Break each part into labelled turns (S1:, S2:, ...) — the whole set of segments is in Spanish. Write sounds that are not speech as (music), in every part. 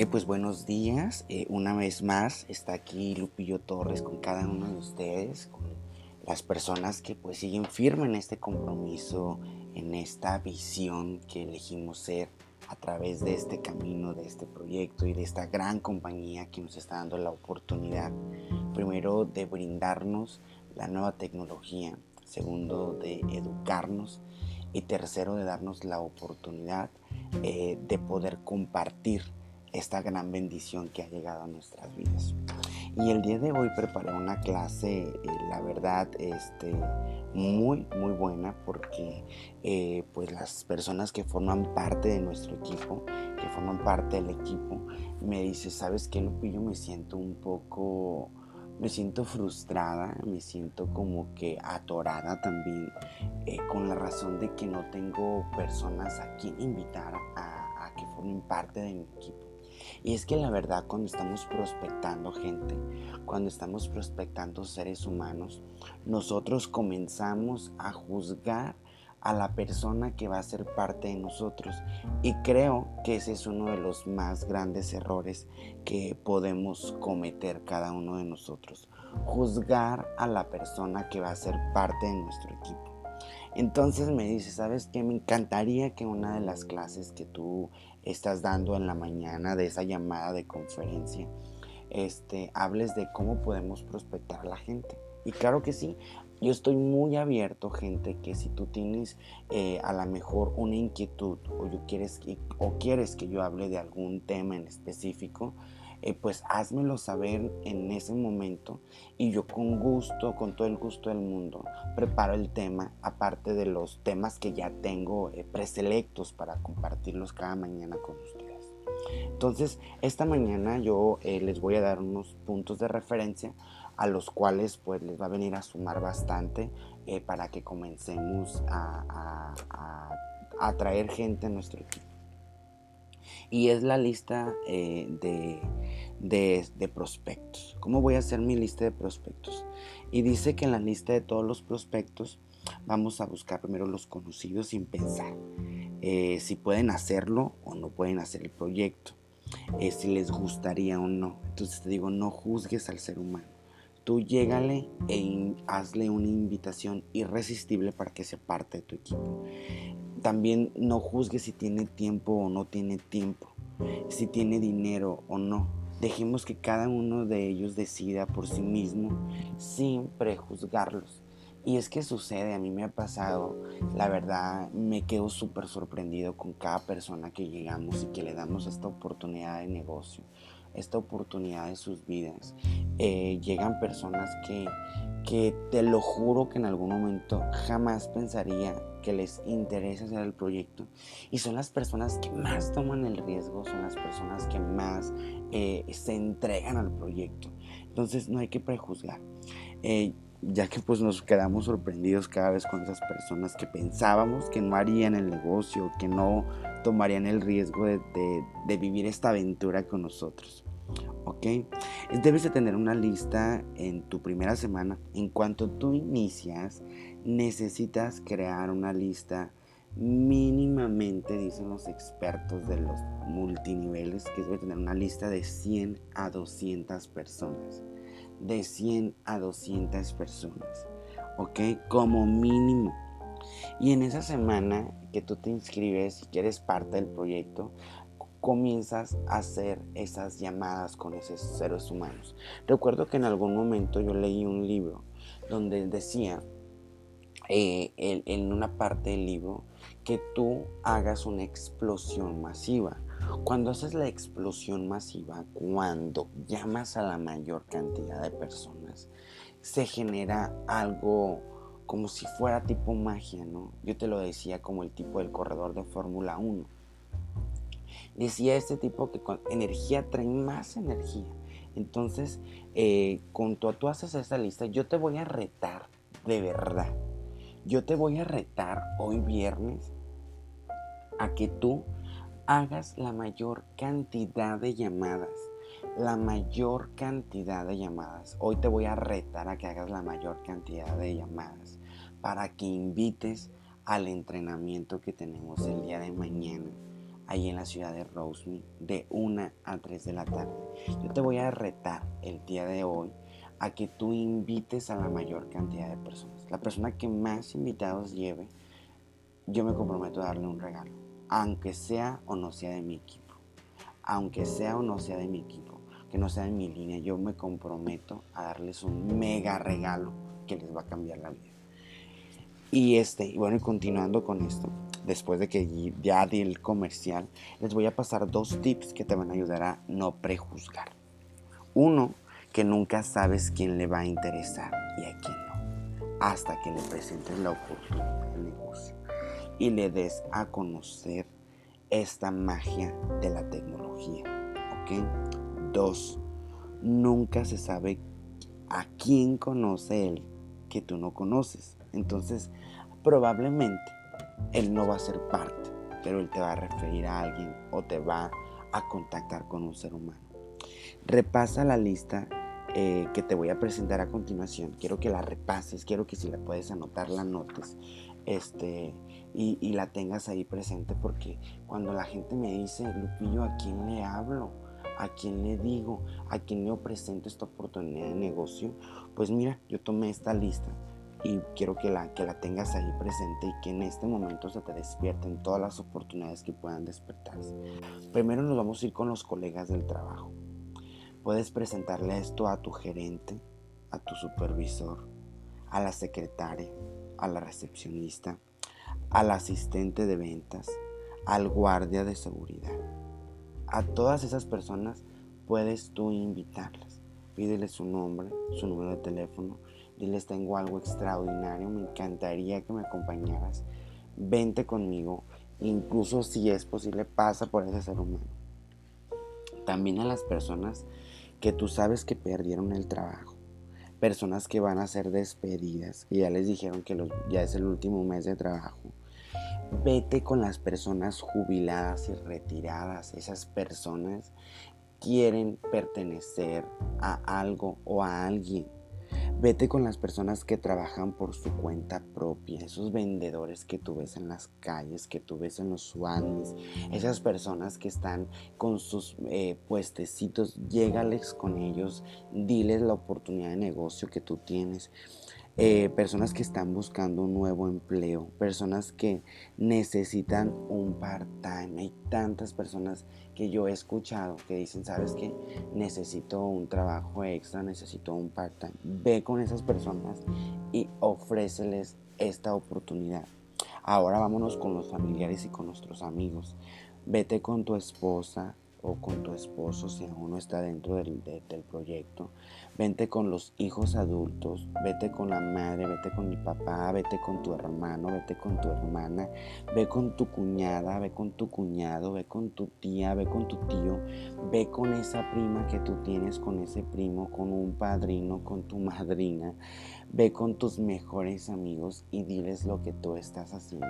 S1: Ok, pues buenos días. Eh, una vez más está aquí Lupillo Torres con cada uno de ustedes, con las personas que pues siguen firmes en este compromiso, en esta visión que elegimos ser a través de este camino, de este proyecto y de esta gran compañía que nos está dando la oportunidad, primero de brindarnos la nueva tecnología, segundo de educarnos y tercero de darnos la oportunidad eh, de poder compartir esta gran bendición que ha llegado a nuestras vidas. Y el día de hoy preparé una clase, eh, la verdad, este, muy, muy buena porque eh, pues las personas que forman parte de nuestro equipo, que forman parte del equipo, me dice, ¿sabes qué, Lupillo? Me siento un poco, me siento frustrada, me siento como que atorada también, eh, con la razón de que no tengo personas a quien invitar a que formen parte de mi equipo. Y es que la verdad cuando estamos prospectando gente, cuando estamos prospectando seres humanos, nosotros comenzamos a juzgar a la persona que va a ser parte de nosotros. Y creo que ese es uno de los más grandes errores que podemos cometer cada uno de nosotros. Juzgar a la persona que va a ser parte de nuestro equipo. Entonces me dice, ¿sabes qué? Me encantaría que una de las clases que tú estás dando en la mañana de esa llamada de conferencia, este, hables de cómo podemos prospectar a la gente. Y claro que sí, yo estoy muy abierto, gente, que si tú tienes eh, a lo mejor una inquietud o, yo quieres, o quieres que yo hable de algún tema en específico, eh, pues házmelo saber en ese momento y yo con gusto, con todo el gusto del mundo, preparo el tema, aparte de los temas que ya tengo eh, preselectos para compartirlos cada mañana con ustedes. Entonces, esta mañana yo eh, les voy a dar unos puntos de referencia a los cuales pues les va a venir a sumar bastante para que comencemos a, atraer gente a nuestro equipo y es la lista eh, de, prospectos. ¿Cómo voy a hacer mi lista de prospectos? Y dice que en la lista de todos los prospectos vamos a buscar primero los conocidos sin pensar eh, si pueden hacerlo o no pueden hacer el proyecto, eh, si les gustaría o no. Entonces te digo, no juzgues al ser humano. Tú llégale e hazle una invitación irresistible para que sea parte de tu equipo también no juzgue si tiene tiempo o no tiene tiempo, si tiene dinero o no. Dejemos que cada uno de ellos decida por sí mismo sin prejuzgarlos. Y es que sucede, a mí me ha pasado, la verdad me quedo súper sorprendido con cada persona que llegamos y que le damos esta oportunidad de negocio, esta oportunidad de sus vidas. Eh, llegan personas que, que te lo juro que en algún momento jamás pensaría que les interesa hacer el proyecto y son las personas que más toman el riesgo, son las personas que más eh, se entregan al proyecto. Entonces no hay que prejuzgar. Eh, ya que pues nos quedamos sorprendidos cada vez con esas personas que pensábamos que no harían el negocio, que no tomarían el riesgo de, de vivir esta aventura con nosotros. ¿Ok? Debes de tener una lista en tu primera semana. En cuanto tú inicias, necesitas crear una lista mínimamente, dicen los expertos de los multiniveles, que debe tener una lista de 100 a 200 personas. De 100 a 200 personas. ¿Ok? Como mínimo. Y en esa semana que tú te inscribes y que eres parte del proyecto, comienzas a hacer esas llamadas con esos seres humanos. Recuerdo que en algún momento yo leí un libro donde decía eh, en, una parte del libro que tú hagas una explosión masiva. Cuando haces la explosión masiva, cuando llamas a la mayor cantidad de personas, se genera algo como si fuera tipo magia, ¿no? Yo te lo decía como el tipo del corredor de Fórmula 1. Decía este tipo que con energía trae más energía. Entonces, eh, tú haces esa lista, yo te voy a retar de verdad yo te voy a retar hoy viernes a que tú hagas la mayor cantidad de llamadas. La mayor cantidad de llamadas. Hoy te voy a retar a que hagas la mayor cantidad de llamadas para que invites al entrenamiento que tenemos el día de mañana ahí en la ciudad de Rosemead de 1 a 3 de la tarde. Yo te voy a retar el día de hoy a que tú invites a la mayor cantidad de personas. La persona que más invitados lleve, yo me comprometo a darle un regalo, aunque sea o no sea de mi equipo. Aunque sea o no sea de mi equipo, que no sea de mi línea, yo me comprometo a darles un mega regalo que les va a cambiar la vida. Y este, bueno, continuando con esto, después de que ya di el comercial, les voy a pasar dos tips que te van a ayudar a no prejuzgar. Uno, que nunca sabes quién le va a interesar y a quién no, hasta que le presentes la oportunidad del negocio y le des a conocer esta magia de la tecnología. ¿Ok? Dos, nunca se sabe a quién conoce él que tú no conoces. Entonces, probablemente él no va a ser parte, pero él te va a referir a alguien o te va a contactar con un ser humano. Repasa la lista eh, que te voy a presentar a continuación. Quiero que la repases, quiero que si la puedes anotar, la notes este, y, la tengas ahí presente porque cuando la gente me dice, Lupillo, ¿a quién le hablo? ¿A quién le digo? ¿A quién le presento esta oportunidad de negocio? Pues mira, yo tomé esta lista y quiero que la, que la tengas ahí presente y que en este momento se te despierten todas las oportunidades que puedan despertarse. Primero nos vamos a ir con los colegas del trabajo. Puedes presentarle esto a tu gerente, a tu supervisor, a la secretaria, a la recepcionista, al asistente de ventas, al guardia de seguridad. A todas esas personas puedes tú invitarlas. Pídele su nombre, su número de teléfono diles tengo algo extraordinario, me encantaría que me acompañaras, vente conmigo, incluso si es posible, pasa por ese ser humano. También a las personas que tú sabes que perdieron el trabajo, personas que van a ser despedidas, que ya les dijeron que ya es el último mes de trabajo. Vete con las personas jubiladas y retiradas. Esas personas quieren pertenecer a algo o a alguien Vete con las personas que trabajan por su cuenta propia, esos vendedores que tú ves en las calles, que tú ves en los suanis, esas personas que están con sus eh, puestecitos, llégales con ellos, diles la oportunidad de negocio que tú tienes. Eh, personas que están buscando un nuevo empleo, personas que necesitan un part-time. Hay tantas personas que yo he escuchado que dicen, sabes que necesito un trabajo extra, necesito un part-time. Ve con esas personas y ofréceles esta oportunidad. Ahora vámonos con los familiares y con nuestros amigos. Vete con tu esposa, o con tu esposo si aún no está dentro del, del, proyecto. Vente con los hijos adultos, vete con la madre, vete con mi papá, vete con tu hermano, vete con tu hermana, ve con tu cuñada, ve con tu cuñado, ve con tu tía, ve con tu tío, ve con esa prima que tú tienes, con ese primo, con un padrino, con tu (laughs) madrina, ve con tus mejores amigos y diles lo que tú estás haciendo.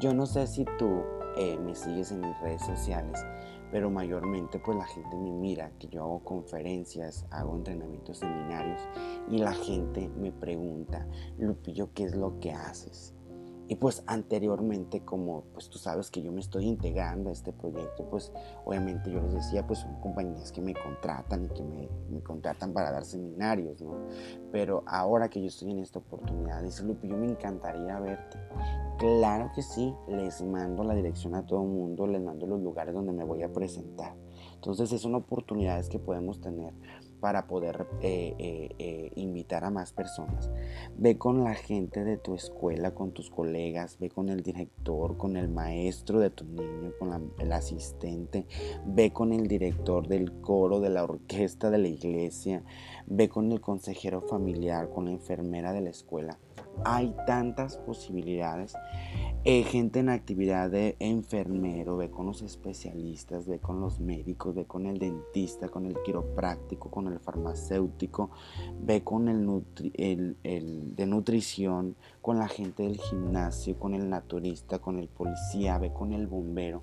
S1: Yo no sé si tú eh, me sigues en mis redes sociales, pero mayormente pues la gente me mira que yo hago conferencias, hago entrenamientos, seminarios y la gente me pregunta, Lupillo, ¿qué es lo que haces? Y pues anteriormente, como pues tú sabes que yo me estoy integrando a este proyecto, pues obviamente yo les decía, pues son compañías que me contratan y que me, contratan para dar seminarios, ¿no? Pero ahora que yo estoy en esta oportunidad, dice Lupillo, me encantaría verte. Claro que sí, les mando la dirección a todo el mundo, les mando los lugares donde me voy a presentar. Entonces, son oportunidades que podemos tener para poder eh, eh, eh, invitar a más personas. Ve con la gente de tu escuela, con tus colegas, ve con el director, con el maestro de tu niño, con el asistente, ve con el director del coro, de la orquesta de la iglesia, ve con el consejero familiar, con la enfermera de la escuela hay tantas posibilidades. Eh, gente en actividad de enfermero, ve con los especialistas, ve con los médicos, ve con el dentista, con el quiropráctico, con el farmacéutico, ve con el, el de nutrición, con la gente del gimnasio, con el naturista, con el policía, ve con el bombero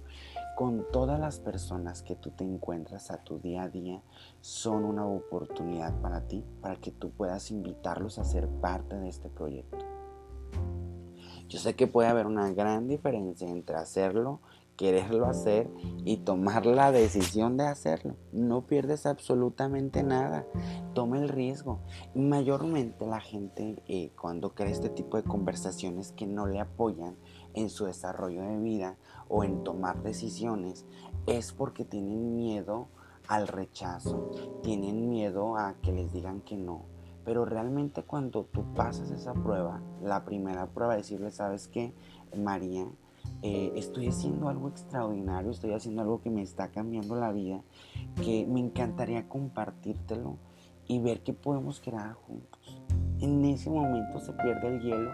S1: con todas las personas que tú te encuentras a tu día a día son una oportunidad para ti, para que tú puedas invitarlos a ser parte de este proyecto. Yo sé que puede haber una gran diferencia entre hacerlo quererlo hacer y tomar la decisión de hacerlo. No pierdes absolutamente nada. Toma el riesgo. Mayormente la gente eh, cuando crea este tipo de conversaciones que no le apoyan en su desarrollo de vida o en tomar decisiones es porque tienen miedo al rechazo, tienen miedo a que les digan que no. Pero realmente cuando tú pasas esa prueba, la primera prueba, decirle, ¿sabes qué? María, eh, estoy haciendo algo extraordinario, estoy haciendo algo que me está cambiando la vida, que me encantaría compartírtelo y ver qué podemos crear juntos. En ese momento se pierde el hielo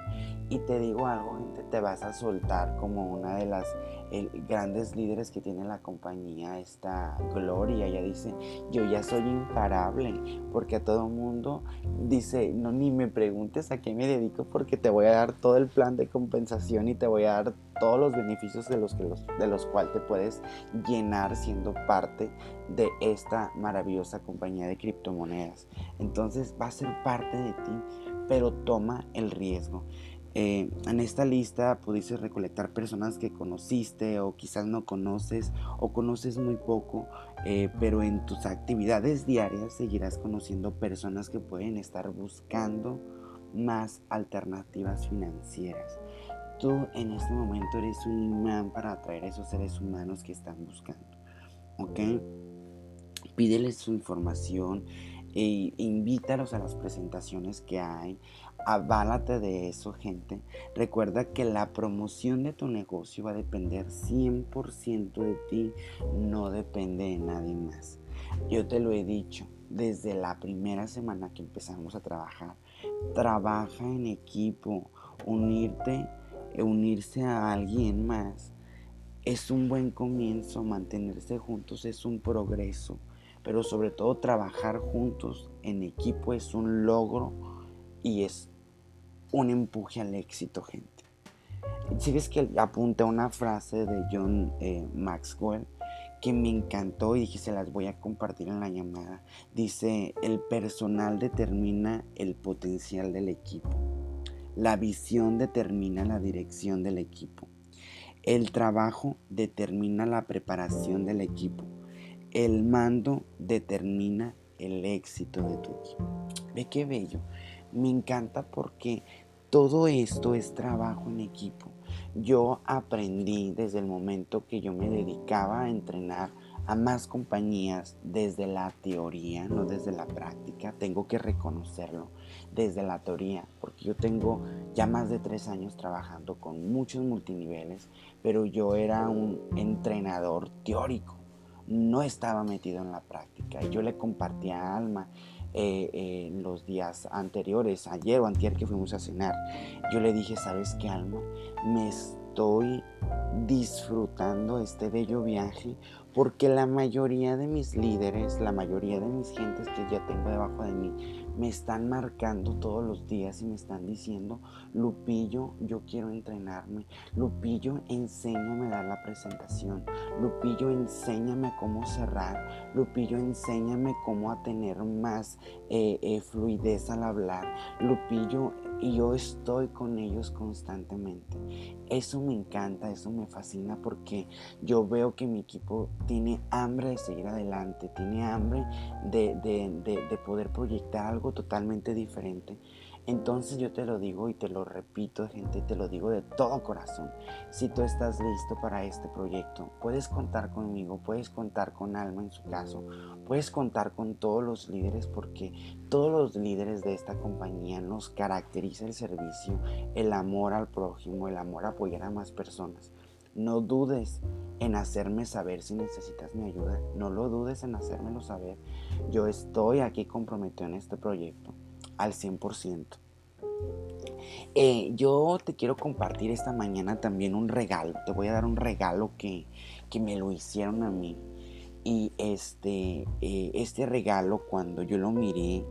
S1: y te digo algo, te vas a soltar como una de las grandes líderes que tiene la compañía, esta Gloria, ella dice, yo ya soy imparable, porque a todo mundo dice, no, ni me preguntes a qué me dedico, porque te voy a dar todo el plan de compensación y te voy a dar todos los beneficios de los, que de los cuales te puedes llenar siendo parte de esta maravillosa compañía de criptomonedas. Entonces va a ser parte de ti, pero toma el riesgo. Eh, en esta lista pudiste recolectar personas que conociste o quizás no conoces o conoces muy poco, eh, pero en tus actividades diarias seguirás conociendo personas que pueden estar buscando más alternativas financieras. Tú en este momento eres un imán para atraer a esos seres humanos que están buscando. ¿Ok? Pídeles su información e invítalos a las presentaciones que hay aválate de eso, gente. Recuerda que la promoción de tu negocio va a depender 100% de ti, no depende de nadie más. Yo te lo he dicho desde la primera semana que empezamos a trabajar. Trabaja en equipo, unirte, unirse a alguien más. Es un buen comienzo, mantenerse juntos es un progreso, pero sobre todo trabajar juntos en equipo es un logro y es un empuje al éxito, gente. Si ves que apunta una frase de John eh, Maxwell que me encantó y dije se las voy a compartir en la llamada. Dice, el personal determina el potencial del equipo. La visión determina la dirección del equipo. El trabajo determina la preparación del equipo. El mando determina el éxito de tu equipo. Ve qué bello. Me encanta porque todo esto es trabajo en equipo. Yo aprendí desde el momento que yo me dedicaba a entrenar a más compañías desde la teoría, no desde la práctica. Tengo que reconocerlo desde la teoría, porque yo tengo ya más de tres años trabajando con muchos multiniveles, pero yo era un entrenador teórico, no estaba metido en la práctica. Yo le compartía a Alma eh, los días anteriores, ayer o antier que fuimos a cenar, yo le dije, ¿sabes qué, Alma? Me estoy disfrutando este bello viaje porque la mayoría de mis líderes, la mayoría de mis gentes que ya tengo debajo de mí, me están marcando todos los días y me están diciendo, Lupillo, yo quiero entrenarme. Lupillo, enséñame a dar la presentación. Lupillo, enséñame cómo cerrar. Lupillo, enséñame cómo tener más eh, eh, fluidez al hablar. Lupillo, y yo estoy con ellos constantemente. Eso me encanta, eso me fascina porque yo veo que mi equipo tiene hambre de seguir adelante, tiene hambre de, de poder proyectar algo totalmente diferente. Entonces yo te lo digo y te lo repito, gente, te lo digo de todo corazón. Si tú estás listo para este proyecto, puedes contar conmigo, puedes contar con Alma en su caso, puedes contar con todos los líderes porque todos los líderes de esta compañía nos caracteriza el servicio, el amor al prójimo, el amor a apoyar a más personas. No dudes en hacerme saber si necesitas mi ayuda. No lo dudes en hacérmelo saber. Yo estoy aquí comprometido en este proyecto al 100%. Eh, yo te quiero compartir esta mañana también un regalo. Te voy a dar un regalo que, me lo hicieron a mí. Y este, eh, este regalo, cuando yo lo miré,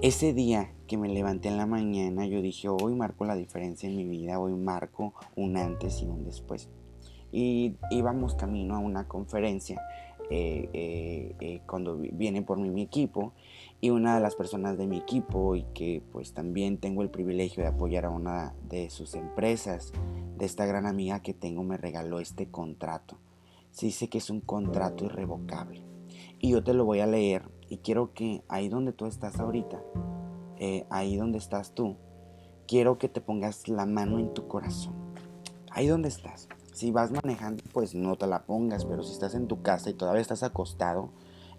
S1: ese día que me levanté en la mañana, yo dije, hoy marco la diferencia en mi vida, hoy marco un antes y un después. Y íbamos camino a una conferencia eh, eh, eh, cuando viene por mí mi equipo y una de las personas de mi equipo y que pues también tengo el privilegio de apoyar a una de sus empresas, de esta gran amiga que tengo, me regaló este contrato. Se dice que es un contrato irrevocable. Y yo te lo voy a leer y quiero que ahí donde tú estás ahorita, ahí donde estás tú, quiero que te pongas la mano en tu corazón. Ahí donde estás. Si vas manejando, pues no te la pongas, pero si estás en tu casa y todavía estás acostado,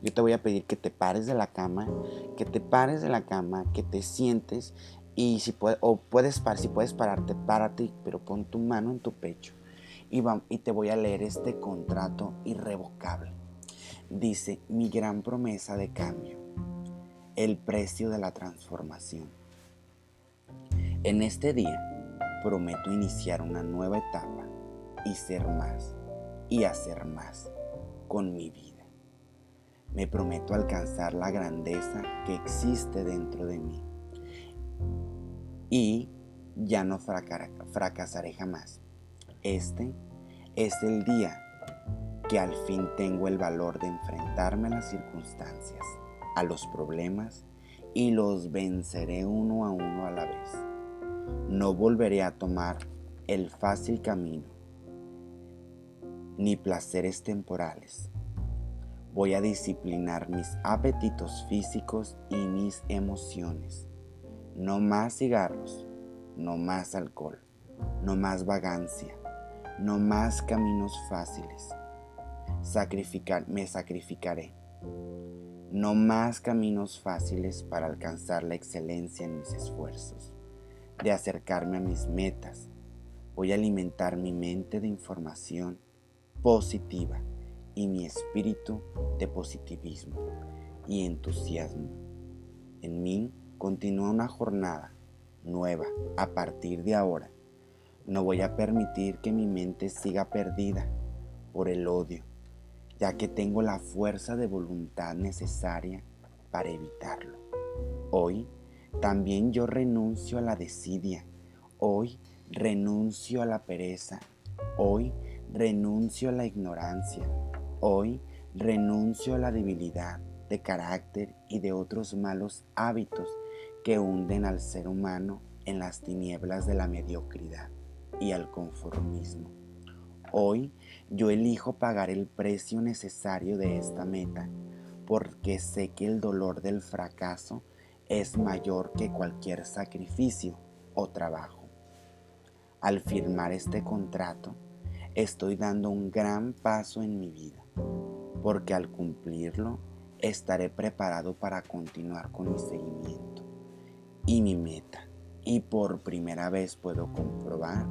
S1: yo te voy a pedir que te pares de la cama, que te pares de la cama, que te sientes y si puedes, o puedes parar, si puedes pararte, párate, pero pon tu mano en tu pecho y te voy a leer este contrato irrevocable. Dice, mi gran promesa de cambio, el precio de la transformación. En este día prometo iniciar una nueva etapa y ser más y hacer más con mi vida. Me prometo alcanzar la grandeza que existe dentro de mí y ya no fracasaré jamás. Este es el día que al fin tengo el valor de enfrentarme a las circunstancias, a los problemas y los venceré uno a uno a la vez. No volveré a tomar el fácil camino ni placeres temporales. Voy a disciplinar mis apetitos físicos y mis emociones. No más cigarros, no más alcohol, no más vagancia, no más caminos fáciles. Sacrificar, me sacrificaré. No más caminos fáciles para alcanzar la excelencia en mis esfuerzos, de acercarme a mis metas. Voy a alimentar mi mente de información positiva y mi espíritu de positivismo y entusiasmo. En mí continúa una jornada nueva a partir de ahora. No voy a permitir que mi mente siga perdida por el odio, ya que tengo la fuerza de voluntad necesaria para evitarlo. Hoy también yo renuncio a la desidia. Hoy renuncio a la pereza. Hoy renuncio a la ignorancia. Hoy renuncio a la debilidad de carácter y de otros malos hábitos que hunden al ser humano en las tinieblas de la mediocridad y al conformismo. Hoy yo elijo pagar el precio necesario de esta meta porque sé que el dolor del fracaso es mayor que cualquier sacrificio o trabajo. Al firmar este contrato, estoy dando un gran paso en mi vida, porque al cumplirlo estaré preparado para continuar con mi seguimiento y mi meta. Y por primera vez puedo comprobar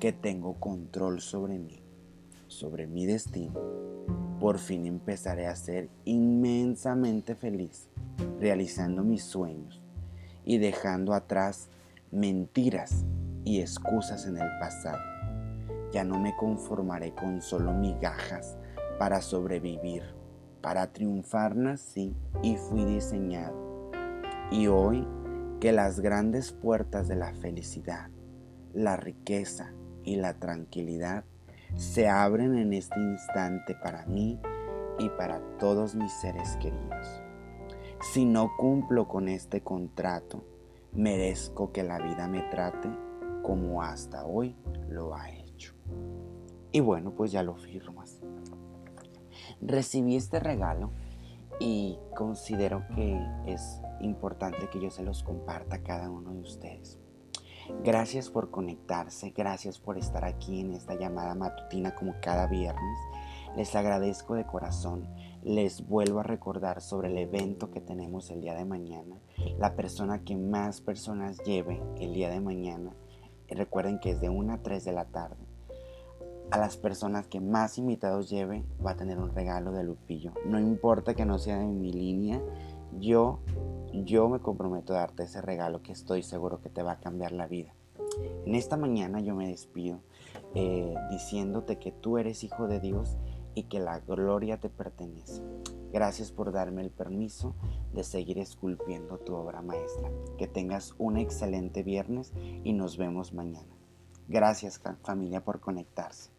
S1: que tengo control sobre mí, sobre mi destino. Por fin empezaré a ser inmensamente feliz, realizando mis sueños y dejando atrás mentiras y excusas en el pasado ya no me conformaré con solo migajas para sobrevivir. Para triunfar nací y fui diseñado. Y hoy que las grandes puertas de la felicidad, la riqueza y la tranquilidad se abren en este instante para mí y para todos mis seres queridos. Si no cumplo con este contrato, merezco que la vida me trate como hasta hoy lo ha hecho. Y bueno, pues ya lo firmas. Recibí este regalo y considero que es importante que yo se los comparta a cada uno de ustedes. Gracias por conectarse, gracias por estar aquí en esta llamada matutina como cada viernes. Les agradezco de corazón. Les vuelvo a recordar sobre el evento que tenemos el día de mañana. La persona que más personas lleve el día de mañana. Recuerden que es de 1 a 3 de la tarde a las personas que más invitados lleve va a tener un regalo de Lupillo. No importa que no sea en mi línea, yo, yo me comprometo a darte ese regalo que estoy seguro que te va a cambiar la vida. En esta mañana yo me despido eh, diciéndote que tú eres hijo de Dios y que la gloria te pertenece. Gracias por darme el permiso de seguir esculpiendo tu obra maestra. Que tengas un excelente viernes y nos vemos mañana. Gracias familia por conectarse.